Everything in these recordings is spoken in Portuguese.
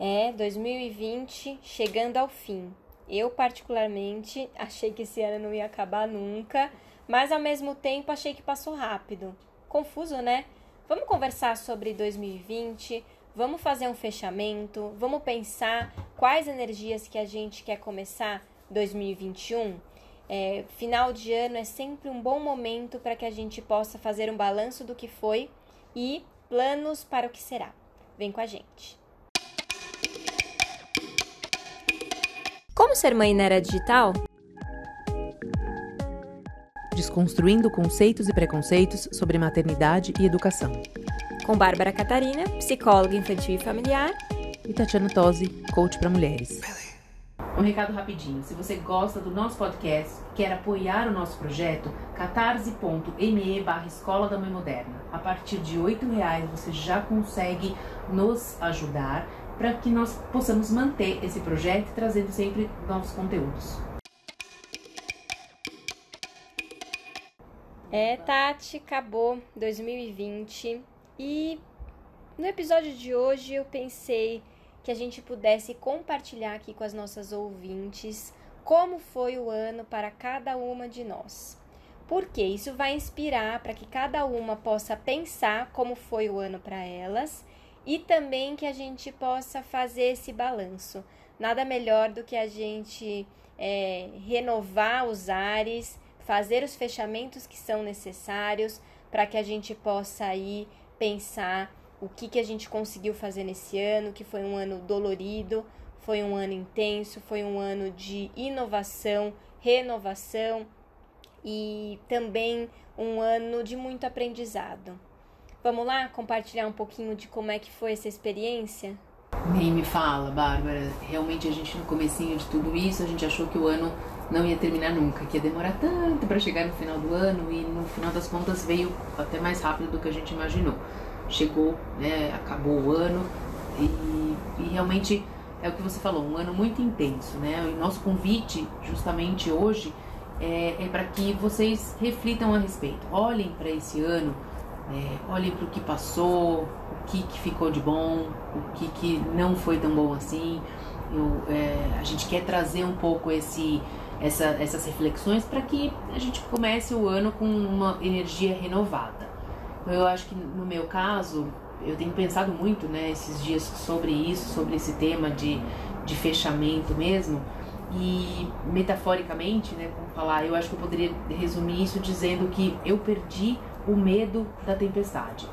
É, 2020 chegando ao fim. Eu, particularmente, achei que esse ano não ia acabar nunca, mas ao mesmo tempo achei que passou rápido. Confuso, né? Vamos conversar sobre 2020, vamos fazer um fechamento, vamos pensar quais energias que a gente quer começar 2021. É, final de ano é sempre um bom momento para que a gente possa fazer um balanço do que foi e planos para o que será. Vem com a gente. Como ser mãe na era digital? Desconstruindo conceitos e preconceitos sobre maternidade e educação. Com Bárbara Catarina, psicóloga infantil e familiar. E Tatiana Tosi, coach para mulheres. Um recado rapidinho. Se você gosta do nosso podcast, quer apoiar o nosso projeto, catarse.me barra Escola da Mãe Moderna. A partir de R$ reais você já consegue nos ajudar para que nós possamos manter esse projeto trazendo sempre novos conteúdos. É, Tati, acabou 2020 e no episódio de hoje eu pensei que a gente pudesse compartilhar aqui com as nossas ouvintes como foi o ano para cada uma de nós. Porque isso vai inspirar para que cada uma possa pensar como foi o ano para elas e também que a gente possa fazer esse balanço. Nada melhor do que a gente é, renovar os ares, fazer os fechamentos que são necessários para que a gente possa aí pensar o que, que a gente conseguiu fazer nesse ano, que foi um ano dolorido, foi um ano intenso, foi um ano de inovação, renovação e também um ano de muito aprendizado. Vamos lá compartilhar um pouquinho de como é que foi essa experiência? Nem me fala, Bárbara. Realmente a gente no comecinho de tudo isso, a gente achou que o ano não ia terminar nunca, que ia demorar tanto para chegar no final do ano e no final das contas veio até mais rápido do que a gente imaginou. Chegou, né, acabou o ano e, e realmente é o que você falou, um ano muito intenso, né? O nosso convite justamente hoje é, é para que vocês reflitam a respeito. Olhem para esse ano é, olhe para o que passou, o que, que ficou de bom, o que, que não foi tão bom assim. Eu, é, a gente quer trazer um pouco esse, essa, essas reflexões para que a gente comece o ano com uma energia renovada. Eu acho que no meu caso, eu tenho pensado muito né, esses dias sobre isso, sobre esse tema de, de fechamento mesmo. E metaforicamente, né, como falar, eu acho que eu poderia resumir isso dizendo que eu perdi o medo da tempestade.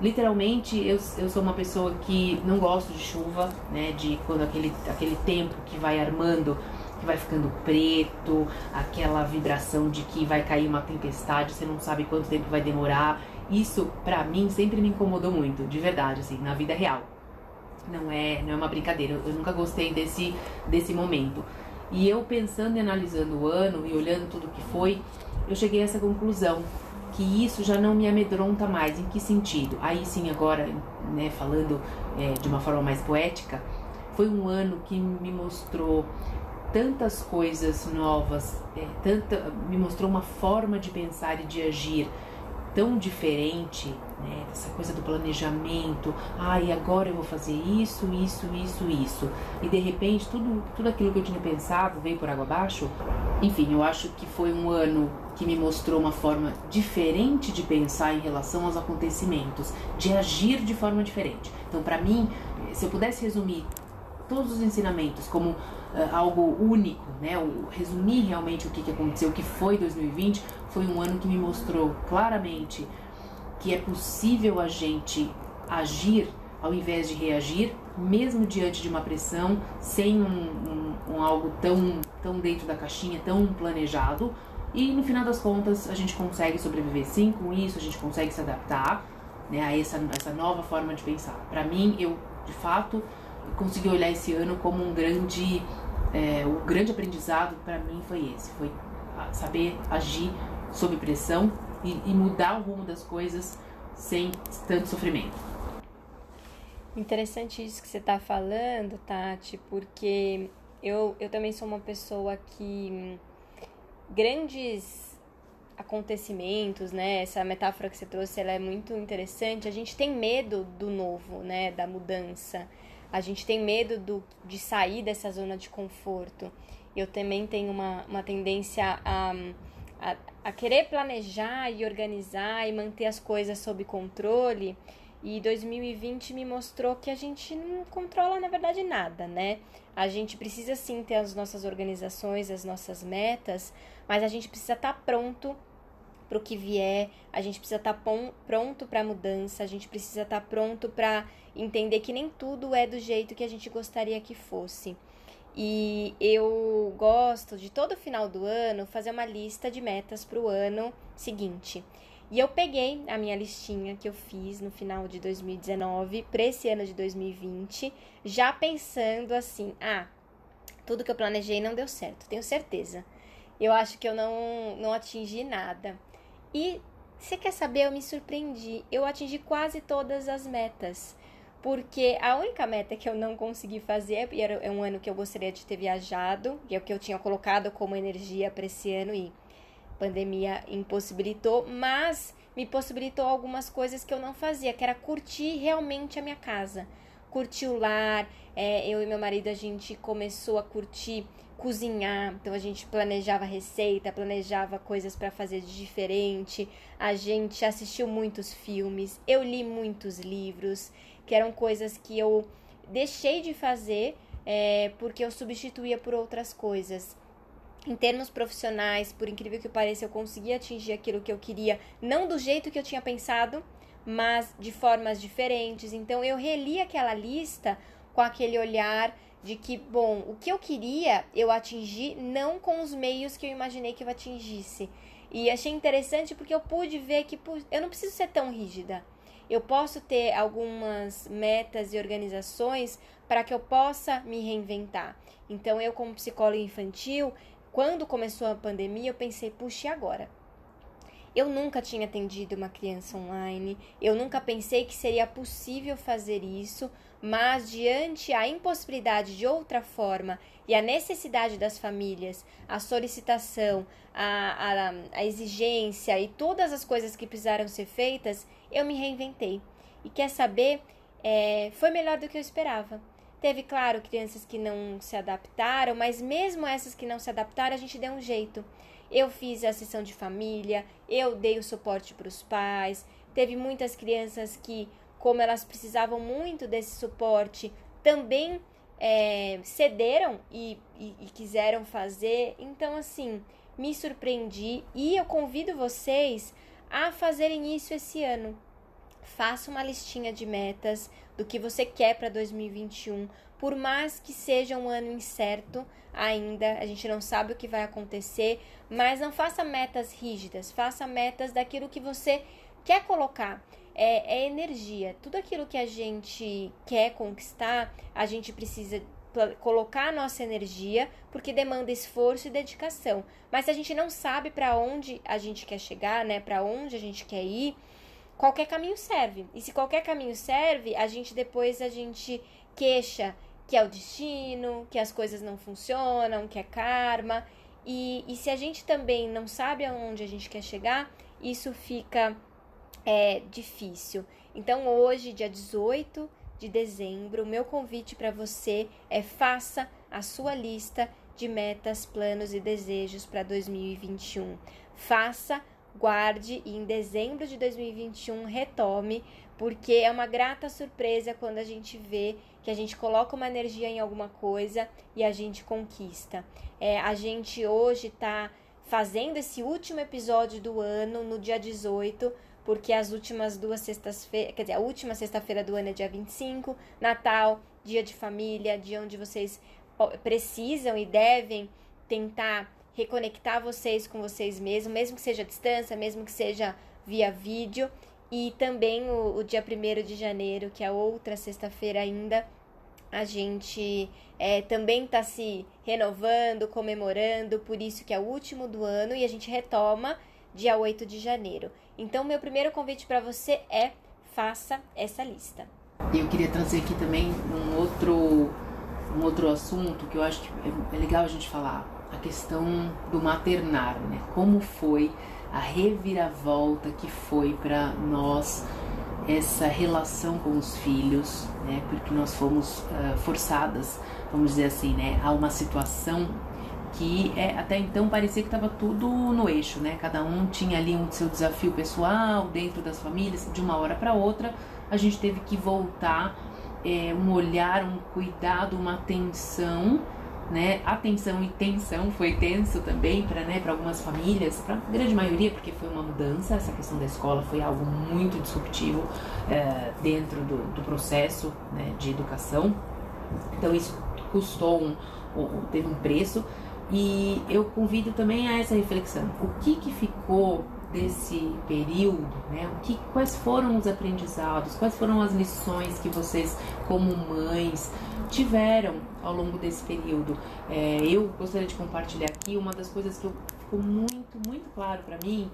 Literalmente, eu, eu sou uma pessoa que não gosto de chuva, né? De quando aquele, aquele tempo que vai armando, que vai ficando preto, aquela vibração de que vai cair uma tempestade, você não sabe quanto tempo vai demorar. Isso, pra mim, sempre me incomodou muito, de verdade, assim, na vida real. Não é, não é uma brincadeira, eu nunca gostei desse, desse momento. E eu pensando e analisando o ano e olhando tudo que foi, eu cheguei a essa conclusão que isso já não me amedronta mais. Em que sentido? Aí sim, agora, né, falando é, de uma forma mais poética, foi um ano que me mostrou tantas coisas novas, é, tanta, me mostrou uma forma de pensar e de agir tão diferente, né? Essa coisa do planejamento, ah, e agora eu vou fazer isso, isso, isso, isso. E de repente tudo, tudo aquilo que eu tinha pensado veio por água abaixo. Enfim, eu acho que foi um ano que me mostrou uma forma diferente de pensar em relação aos acontecimentos, de agir de forma diferente. Então, para mim, se eu pudesse resumir todos os ensinamentos como uh, algo único, né? O, resumir realmente o que, que aconteceu, o que foi 2020, foi um ano que me mostrou claramente que é possível a gente agir ao invés de reagir, mesmo diante de uma pressão, sem um, um, um algo tão, tão dentro da caixinha, tão planejado. E no final das contas, a gente consegue sobreviver sim com isso, a gente consegue se adaptar né, a essa, essa nova forma de pensar. Para mim, eu de fato consegui olhar esse ano como um grande. É, o grande aprendizado para mim foi esse: foi saber agir sob pressão e, e mudar o rumo das coisas sem tanto sofrimento. Interessante isso que você está falando, Tati, porque eu, eu também sou uma pessoa que hum, grandes acontecimentos, né? Essa metáfora que você trouxe, ela é muito interessante. A gente tem medo do novo, né? Da mudança. A gente tem medo do, de sair dessa zona de conforto. Eu também tenho uma, uma tendência a, a, a querer planejar e organizar e manter as coisas sob controle. E 2020 me mostrou que a gente não controla, na verdade, nada, né? A gente precisa sim ter as nossas organizações, as nossas metas, mas a gente precisa estar tá pronto para o que vier, a gente precisa estar tá pronto para a mudança, a gente precisa estar tá pronto para entender que nem tudo é do jeito que a gente gostaria que fosse. E eu gosto de todo final do ano fazer uma lista de metas para o ano seguinte. E eu peguei a minha listinha que eu fiz no final de 2019 para esse ano de 2020, já pensando assim: ah, tudo que eu planejei não deu certo, tenho certeza. Eu acho que eu não, não atingi nada. E você quer saber? Eu me surpreendi. Eu atingi quase todas as metas. Porque a única meta que eu não consegui fazer, e era um ano que eu gostaria de ter viajado, que é o que eu tinha colocado como energia para esse ano e pandemia impossibilitou, mas me possibilitou algumas coisas que eu não fazia, que era curtir realmente a minha casa, curtir o lar. É, eu e meu marido a gente começou a curtir cozinhar, então a gente planejava receita, planejava coisas para fazer de diferente. A gente assistiu muitos filmes, eu li muitos livros, que eram coisas que eu deixei de fazer é, porque eu substituía por outras coisas em termos profissionais, por incrível que pareça, eu consegui atingir aquilo que eu queria, não do jeito que eu tinha pensado, mas de formas diferentes. Então eu reli aquela lista com aquele olhar de que, bom, o que eu queria eu atingi não com os meios que eu imaginei que eu atingisse. E achei interessante porque eu pude ver que eu não preciso ser tão rígida. Eu posso ter algumas metas e organizações para que eu possa me reinventar. Então, eu, como psicóloga infantil, quando começou a pandemia, eu pensei, puxa, e agora? Eu nunca tinha atendido uma criança online, eu nunca pensei que seria possível fazer isso, mas diante a impossibilidade de outra forma e a necessidade das famílias, a solicitação, a, a, a exigência e todas as coisas que precisaram ser feitas, eu me reinventei. E quer saber? É, foi melhor do que eu esperava. Teve, claro, crianças que não se adaptaram, mas mesmo essas que não se adaptaram, a gente deu um jeito. Eu fiz a sessão de família, eu dei o suporte para os pais. Teve muitas crianças que, como elas precisavam muito desse suporte, também é, cederam e, e, e quiseram fazer. Então, assim, me surpreendi e eu convido vocês a fazerem isso esse ano. Faça uma listinha de metas do que você quer para 2021, por mais que seja um ano incerto ainda, a gente não sabe o que vai acontecer, mas não faça metas rígidas, faça metas daquilo que você quer colocar. É, é energia. Tudo aquilo que a gente quer conquistar, a gente precisa colocar a nossa energia, porque demanda esforço e dedicação. Mas se a gente não sabe para onde a gente quer chegar, né, para onde a gente quer ir, qualquer caminho serve. E se qualquer caminho serve, a gente depois a gente queixa que é o destino, que as coisas não funcionam, que é karma. E, e se a gente também não sabe aonde a gente quer chegar, isso fica é, difícil. Então, hoje, dia 18 de dezembro, o meu convite para você é faça a sua lista de metas, planos e desejos para 2021. Faça guarde e em dezembro de 2021 retome, porque é uma grata surpresa quando a gente vê que a gente coloca uma energia em alguma coisa e a gente conquista. É, a gente hoje está fazendo esse último episódio do ano no dia 18, porque as últimas duas sextas-feiras, quer dizer, a última sexta-feira do ano é dia 25, Natal, dia de família, dia onde vocês precisam e devem tentar reconectar vocês com vocês mesmos, mesmo que seja à distância, mesmo que seja via vídeo. E também o, o dia 1 de janeiro, que é outra sexta-feira ainda, a gente é, também está se renovando, comemorando, por isso que é o último do ano e a gente retoma dia 8 de janeiro. Então, meu primeiro convite para você é faça essa lista. Eu queria trazer aqui também um outro, um outro assunto que eu acho que é, é legal a gente falar a questão do maternar, né? Como foi a reviravolta que foi para nós essa relação com os filhos, né? Porque nós fomos uh, forçadas, vamos dizer assim, né? A uma situação que é, até então parecia que estava tudo no eixo, né? Cada um tinha ali um seu desafio pessoal dentro das famílias. De uma hora para outra, a gente teve que voltar é, um olhar, um cuidado, uma atenção né? Atenção e tensão foi tenso também para né, algumas famílias, para a grande maioria, porque foi uma mudança. Essa questão da escola foi algo muito disruptivo é, dentro do, do processo né, de educação. Então isso custou um, um, teve um preço e eu convido também a essa reflexão. O que que ficou desse período, né? O que, quais foram os aprendizados, quais foram as lições que vocês, como mães, tiveram ao longo desse período? É, eu gostaria de compartilhar aqui uma das coisas que ficou muito, muito claro para mim,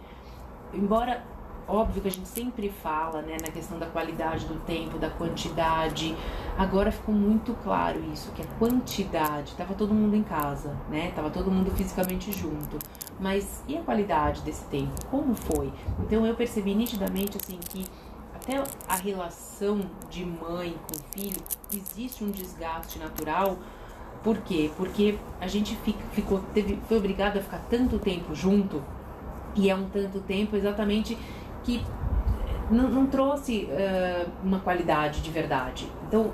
embora óbvio que a gente sempre fala né, na questão da qualidade do tempo, da quantidade. Agora ficou muito claro isso, que a quantidade, estava todo mundo em casa, né? Tava todo mundo fisicamente junto. Mas e a qualidade desse tempo? Como foi? Então eu percebi nitidamente assim que até a relação de mãe com filho existe um desgaste natural. Por quê? Porque a gente fica, ficou, teve, foi obrigado a ficar tanto tempo junto e é um tanto tempo exatamente que não, não trouxe uh, uma qualidade de verdade. Então,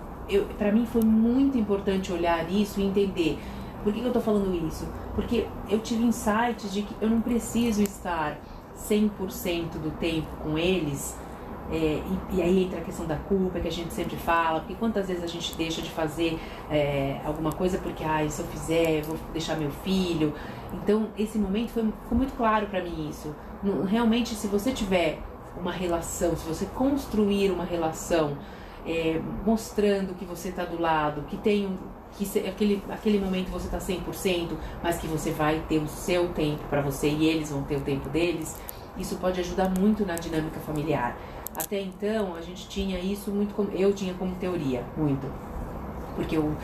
para mim foi muito importante olhar isso e entender por que, que eu estou falando isso. Porque eu tive insights de que eu não preciso estar 100% do tempo com eles. É, e, e, aí entra a questão da culpa que a gente sempre fala, porque quantas vezes a gente deixa de fazer é, alguma coisa porque, ah, se eu fizer, eu vou deixar meu filho. Então, esse momento foi, ficou muito claro para mim isso realmente, se você tiver uma relação, se você construir uma relação é, mostrando que você está do lado, que tem um, que se, aquele, aquele momento você está 100%, mas que você vai ter o seu tempo para você e eles vão ter o tempo deles, isso pode ajudar muito na dinâmica familiar. Até então, a gente tinha isso muito como eu tinha como teoria, muito. Porque eu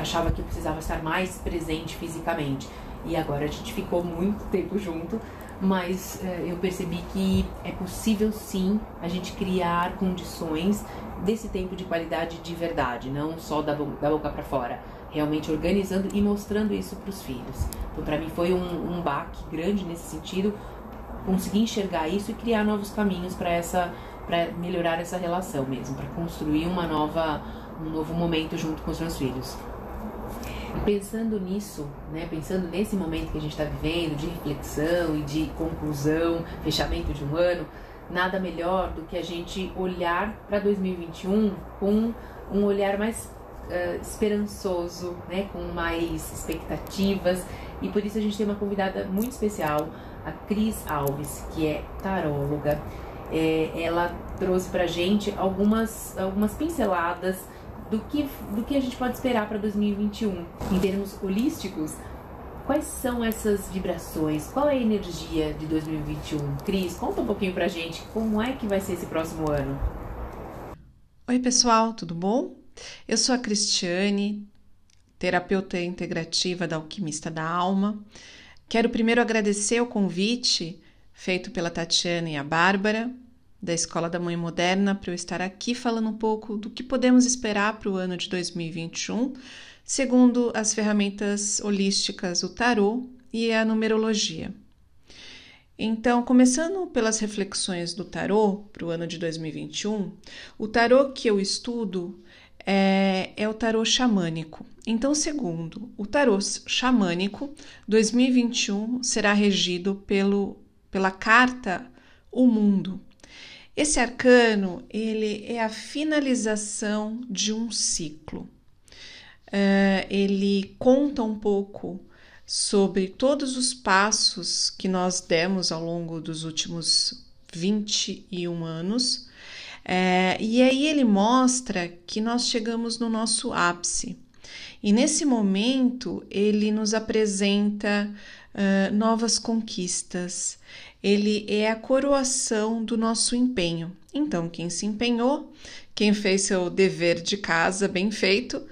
achava que eu precisava estar mais presente fisicamente. E agora a gente ficou muito tempo junto, mas é, eu percebi que é possível sim a gente criar condições desse tempo de qualidade de verdade, não só da, da boca para fora, realmente organizando e mostrando isso para os filhos. Então, para mim foi um, um baque grande nesse sentido, conseguir enxergar isso e criar novos caminhos para essa, para melhorar essa relação mesmo, para construir uma nova, um novo momento junto com os meus filhos. Pensando nisso, né, pensando nesse momento que a gente está vivendo de reflexão e de conclusão, fechamento de um ano, nada melhor do que a gente olhar para 2021 com um olhar mais uh, esperançoso, né, com mais expectativas. E por isso a gente tem uma convidada muito especial, a Cris Alves, que é taróloga. É, ela trouxe para gente algumas, algumas pinceladas do que, do que a gente pode esperar para 2021 em termos holísticos. Quais são essas vibrações? Qual é a energia de 2021? Cris, conta um pouquinho pra gente como é que vai ser esse próximo ano. Oi, pessoal, tudo bom? Eu sou a Cristiane, terapeuta integrativa da Alquimista da Alma. Quero primeiro agradecer o convite feito pela Tatiana e a Bárbara da Escola da Mãe Moderna para eu estar aqui falando um pouco do que podemos esperar para o ano de 2021, segundo as ferramentas holísticas, o tarô e a numerologia. Então, começando pelas reflexões do tarô para o ano de 2021, o tarô que eu estudo é, é, o tarô xamânico. Então, segundo o tarô xamânico, 2021 será regido pelo, pela carta O Mundo, esse arcano ele é a finalização de um ciclo. Uh, ele conta um pouco sobre todos os passos que nós demos ao longo dos últimos 21 anos. Uh, e aí ele mostra que nós chegamos no nosso ápice. E nesse momento ele nos apresenta uh, novas conquistas, ele é a coroação do nosso empenho. Então, quem se empenhou, quem fez seu dever de casa bem feito,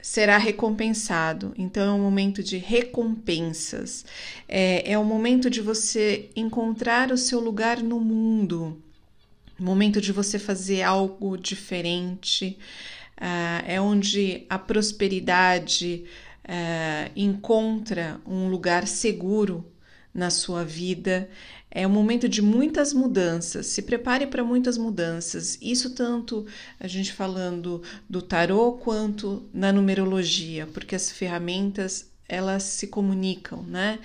será recompensado. Então, é um momento de recompensas. É, é o momento de você encontrar o seu lugar no mundo. momento de você fazer algo diferente, uh, é onde a prosperidade uh, encontra um lugar seguro na sua vida. É um momento de muitas mudanças. Se prepare para muitas mudanças. Isso tanto a gente falando do tarô quanto na numerologia, porque as ferramentas elas se comunicam, né?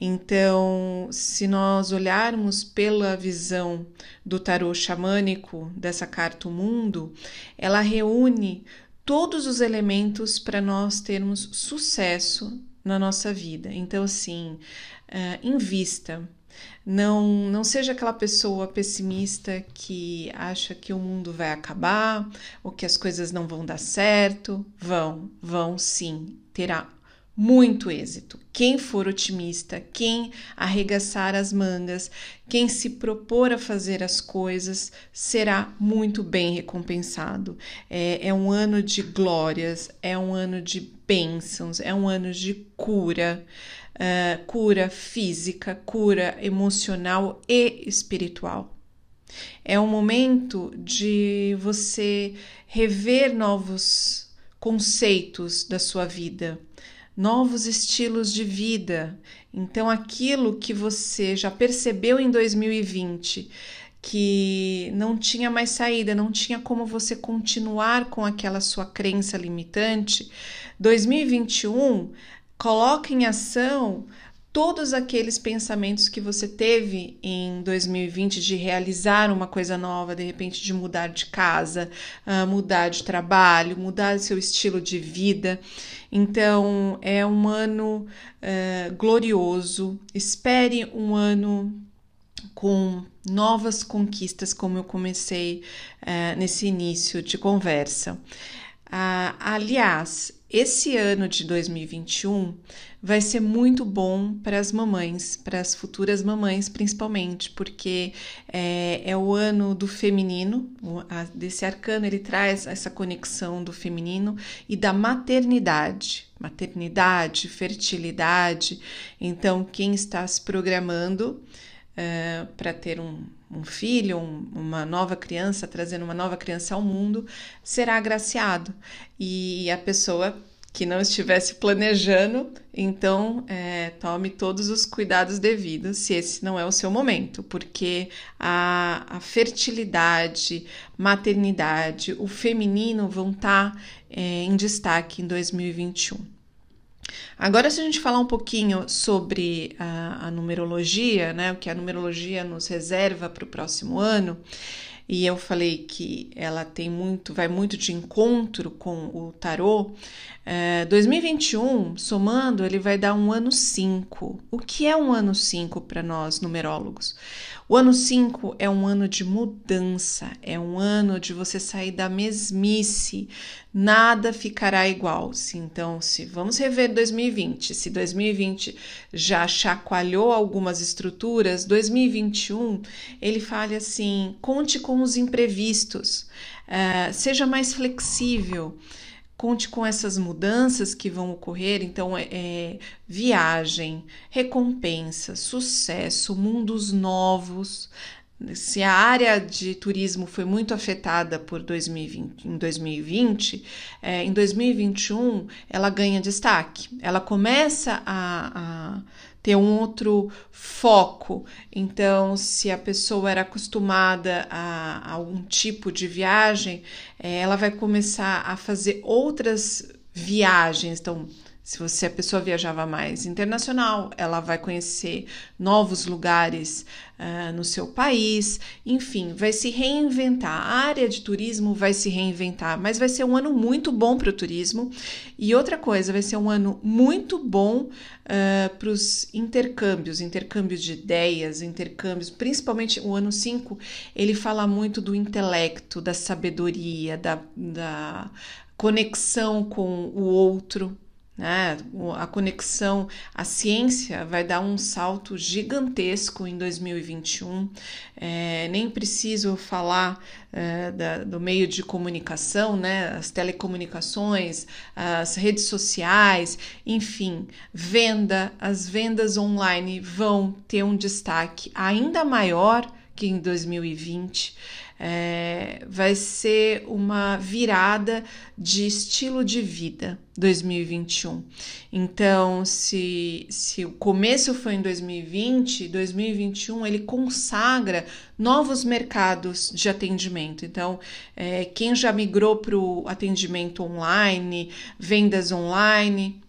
Então, se nós olharmos pela visão do tarô xamânico dessa carta o mundo, ela reúne todos os elementos para nós termos sucesso na nossa vida. Então, assim, uh, invista. Não, não seja aquela pessoa pessimista que acha que o mundo vai acabar ou que as coisas não vão dar certo. Vão, vão sim. Terá muito êxito. Quem for otimista, quem arregaçar as mangas, quem se propor a fazer as coisas, será muito bem recompensado. É, é um ano de glórias, é um ano de bênçãos, é um ano de cura. Uh, cura física, cura emocional e espiritual. É um momento de você rever novos conceitos da sua vida, novos estilos de vida. Então, aquilo que você já percebeu em 2020 que não tinha mais saída, não tinha como você continuar com aquela sua crença limitante, 2021 coloca em ação todos aqueles pensamentos que você teve em 2020 de realizar uma coisa nova, de repente de mudar de casa, uh, mudar de trabalho, mudar seu estilo de vida. Então é um ano uh, glorioso. Espere um ano com novas conquistas, como eu comecei uh, nesse início de conversa. Ah, aliás, esse ano de 2021 vai ser muito bom para as mamães, para as futuras mamães principalmente, porque é, é o ano do feminino, desse arcano ele traz essa conexão do feminino e da maternidade. Maternidade, fertilidade. Então, quem está se programando é, para ter um, um filho, um, uma nova criança, trazendo uma nova criança ao mundo, será agraciado. E a pessoa que não estivesse planejando, então é, tome todos os cuidados devidos se esse não é o seu momento, porque a, a fertilidade, maternidade, o feminino vão estar tá, é, em destaque em 2021. Agora, se a gente falar um pouquinho sobre a, a numerologia, né, o que a numerologia nos reserva para o próximo ano, e eu falei que ela tem muito, vai muito de encontro com o tarô. É, 2021, somando, ele vai dar um ano 5. O que é um ano 5 para nós numerólogos? O ano 5 é um ano de mudança, é um ano de você sair da mesmice, nada ficará igual. Se então, se vamos rever 2020, se 2020 já chacoalhou algumas estruturas, 2021 ele fala assim: conte com os imprevistos, uh, seja mais flexível conte com essas mudanças que vão ocorrer. Então, é, é, viagem, recompensa, sucesso, mundos novos. Se a área de turismo foi muito afetada por 2020, em 2020, é, em 2021 ela ganha destaque. Ela começa a, a ter um outro foco. Então, se a pessoa era acostumada a, a algum tipo de viagem, é, ela vai começar a fazer outras viagens. Então, se você a pessoa viajava mais internacional, ela vai conhecer novos lugares uh, no seu país, enfim, vai se reinventar. A área de turismo vai se reinventar, mas vai ser um ano muito bom para o turismo. E outra coisa, vai ser um ano muito bom uh, para os intercâmbios, intercâmbios de ideias, intercâmbios, principalmente o ano 5, ele fala muito do intelecto, da sabedoria, da, da conexão com o outro né? A conexão, a ciência vai dar um salto gigantesco em 2021. É, nem preciso falar é, da, do meio de comunicação, né? as telecomunicações, as redes sociais, enfim, venda, as vendas online vão ter um destaque ainda maior que em 2020. É, vai ser uma virada de estilo de vida 2021. Então, se, se o começo foi em 2020, 2021 ele consagra novos mercados de atendimento. Então, é, quem já migrou para o atendimento online, vendas online,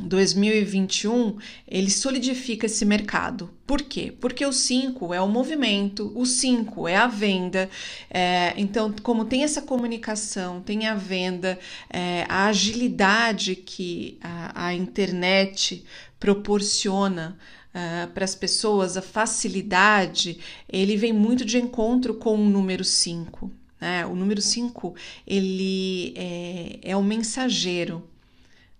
2021 ele solidifica esse mercado. Por quê? Porque o 5 é o movimento, o 5 é a venda. É, então, como tem essa comunicação, tem a venda, é, a agilidade que a, a internet proporciona Uh, para as pessoas, a facilidade, ele vem muito de encontro com o número 5. Né? O número 5 ele é, é o mensageiro,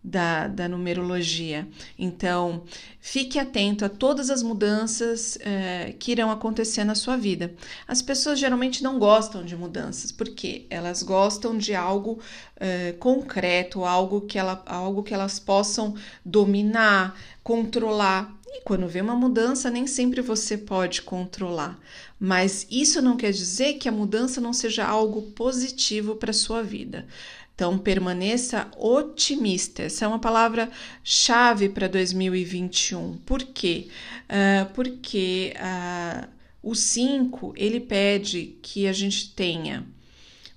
da, da numerologia. Então, fique atento a todas as mudanças é, que irão acontecer na sua vida. As pessoas geralmente não gostam de mudanças, porque elas gostam de algo é, concreto, algo que, ela, algo que elas possam dominar, controlar. E quando vê uma mudança, nem sempre você pode controlar. Mas isso não quer dizer que a mudança não seja algo positivo para a sua vida. Então, permaneça otimista. Essa é uma palavra chave para 2021. Por quê? Uh, porque uh, o 5 ele pede que a gente tenha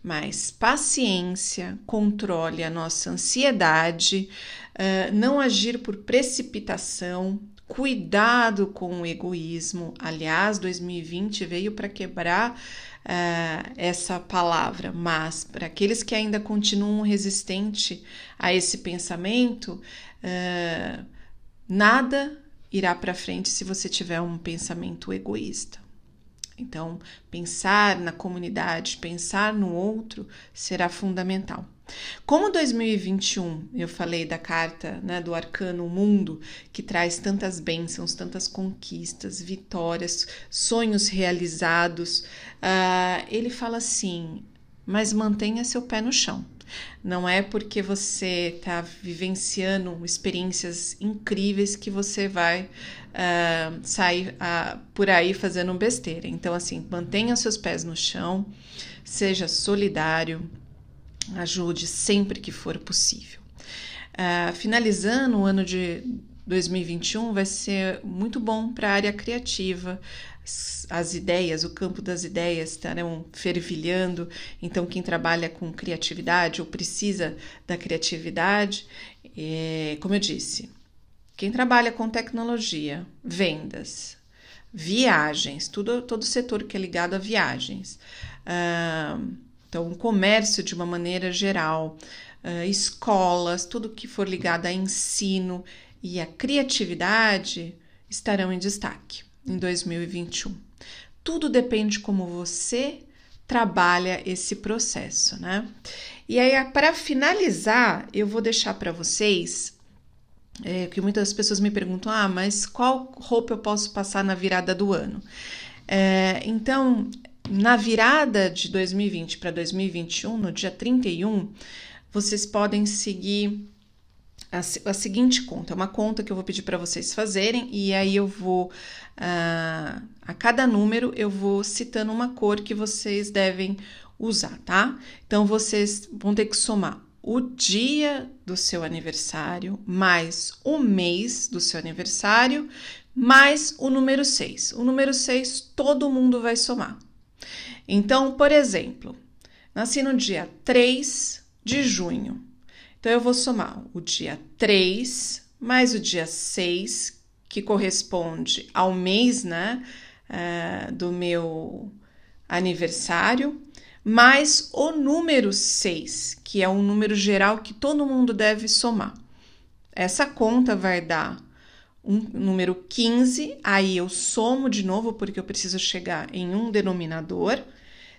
mais paciência, controle a nossa ansiedade, uh, não agir por precipitação, cuidado com o egoísmo. Aliás, 2020 veio para quebrar uh, essa palavra, mas para aqueles que ainda continuam resistentes a esse pensamento, uh, nada irá para frente se você tiver um pensamento egoísta. Então, pensar na comunidade, pensar no outro será fundamental. Como 2021 eu falei da carta né, do arcano mundo, que traz tantas bênçãos, tantas conquistas, vitórias, sonhos realizados, uh, ele fala assim: mas mantenha seu pé no chão. Não é porque você está vivenciando experiências incríveis que você vai uh, sair uh, por aí fazendo besteira. Então, assim, mantenha seus pés no chão, seja solidário, Ajude sempre que for possível. Uh, finalizando o ano de 2021 vai ser muito bom para a área criativa. As, as ideias, o campo das ideias estarão fervilhando. Então, quem trabalha com criatividade ou precisa da criatividade, é, como eu disse, quem trabalha com tecnologia, vendas, viagens, tudo, todo setor que é ligado a viagens. Uh, então, comércio de uma maneira geral, escolas, tudo que for ligado a ensino e a criatividade estarão em destaque em 2021. Tudo depende de como você trabalha esse processo, né? E aí, para finalizar, eu vou deixar para vocês é, que muitas pessoas me perguntam: ah, mas qual roupa eu posso passar na virada do ano? É, então, na virada de 2020 para 2021, no dia 31, vocês podem seguir a, a, seguinte conta. É uma conta que eu vou pedir para vocês fazerem e aí eu vou, uh, a cada número, eu vou citando uma cor que vocês devem usar, tá? Então vocês vão ter que somar o dia do seu aniversário mais o mês do seu aniversário mais o número 6. O número 6 todo mundo vai somar. Então, por exemplo, nasci no dia 3 de junho. Então, eu vou somar o dia 3 mais o dia 6, que corresponde ao mês, né, uh, do meu aniversário, mais o número 6, que é um número geral que todo mundo deve somar. Essa conta vai dar um número 15, aí eu somo de novo porque eu preciso chegar em um denominador.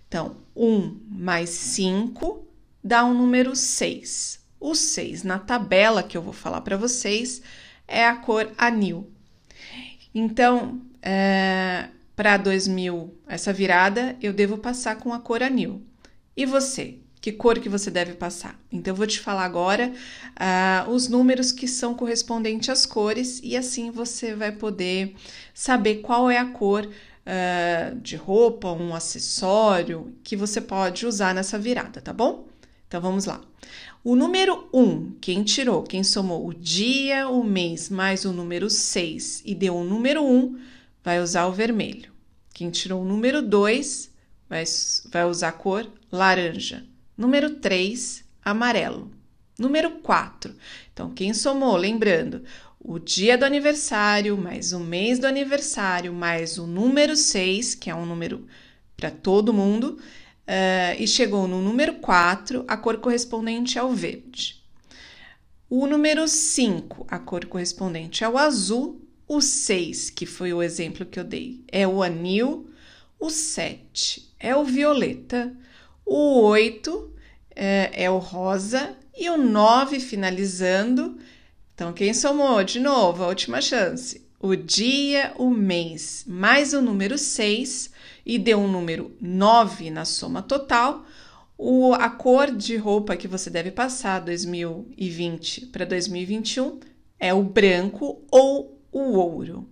Então, 1 mais 5 dá um número 6. O 6 na tabela que eu vou falar para vocês é a cor anil. Então, é, para 2000, essa virada, eu devo passar com a cor anil. E você? Que cor que você deve passar. Então, eu vou te falar agora uh, os números que são correspondentes às cores e assim você vai poder saber qual é a cor uh, de roupa, um acessório que você pode usar nessa virada, tá bom? Então vamos lá. O número 1, um, quem tirou, quem somou o dia, o mês mais o número 6 e deu o número 1, um, vai usar o vermelho. Quem tirou o número 2 vai, vai usar a cor laranja. Número 3, amarelo. Número 4. Então, quem somou, lembrando, o dia do aniversário, mais o mês do aniversário, mais o número 6, que é um número para todo mundo, uh, e chegou no número 4, a cor correspondente ao verde. O número 5, a cor correspondente ao azul. O 6, que foi o exemplo que eu dei, é o anil. O 7 é o violeta. O 8 é, é o rosa. E o 9, finalizando. Então, quem somou de novo? A última chance. O dia, o mês, mais o número 6 e deu um número 9 na soma total, o, a cor de roupa que você deve passar 2020 para 2021 é o branco ou o ouro,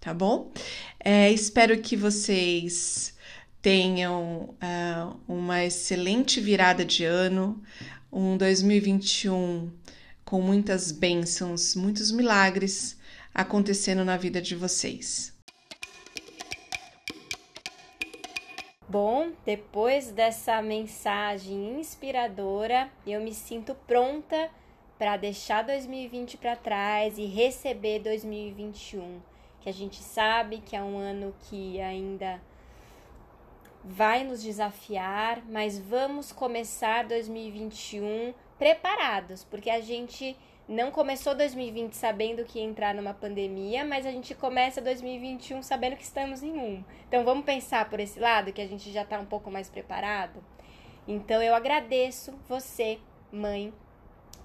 tá bom? É, espero que vocês tenham uh, uma excelente virada de ano, um 2021 com muitas bênçãos, muitos milagres acontecendo na vida de vocês. Bom, depois dessa mensagem inspiradora, eu me sinto pronta para deixar 2020 para trás e receber 2021, que a gente sabe que é um ano que ainda vai nos desafiar, mas vamos começar 2021 preparados, porque a gente não começou 2020 sabendo que ia entrar numa pandemia, mas a gente começa 2021 sabendo que estamos em um. Então vamos pensar por esse lado que a gente já está um pouco mais preparado. Então eu agradeço você, mãe,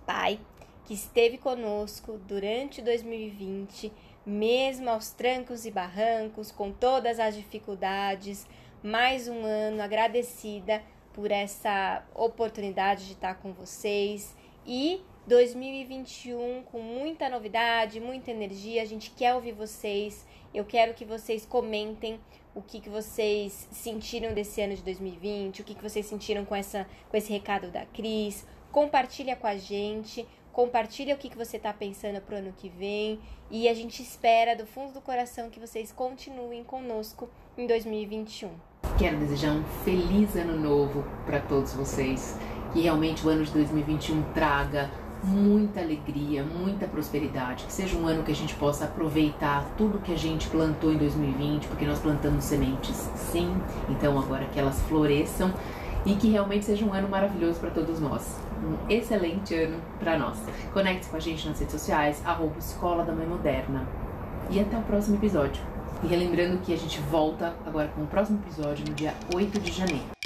pai, que esteve conosco durante 2020, mesmo aos trancos e barrancos, com todas as dificuldades. Mais um ano agradecida por essa oportunidade de estar com vocês e 2021 com muita novidade, muita energia. A gente quer ouvir vocês. Eu quero que vocês comentem o que, que vocês sentiram desse ano de 2020, o que, que vocês sentiram com, essa, com esse recado da Cris. Compartilha com a gente, compartilha o que, que você está pensando para o ano que vem. E a gente espera do fundo do coração que vocês continuem conosco em 2021. Quero desejar um feliz ano novo para todos vocês. Que realmente o ano de 2021 traga muita alegria, muita prosperidade, que seja um ano que a gente possa aproveitar tudo que a gente plantou em 2020, porque nós plantamos sementes, sim, então agora que elas floresçam e que realmente seja um ano maravilhoso para todos nós. Um excelente ano para nós. Conecte-se com a gente nas redes sociais, arroba Escola da Mãe Moderna. E até o próximo episódio. E relembrando que a gente volta agora com o próximo episódio no dia 8 de janeiro.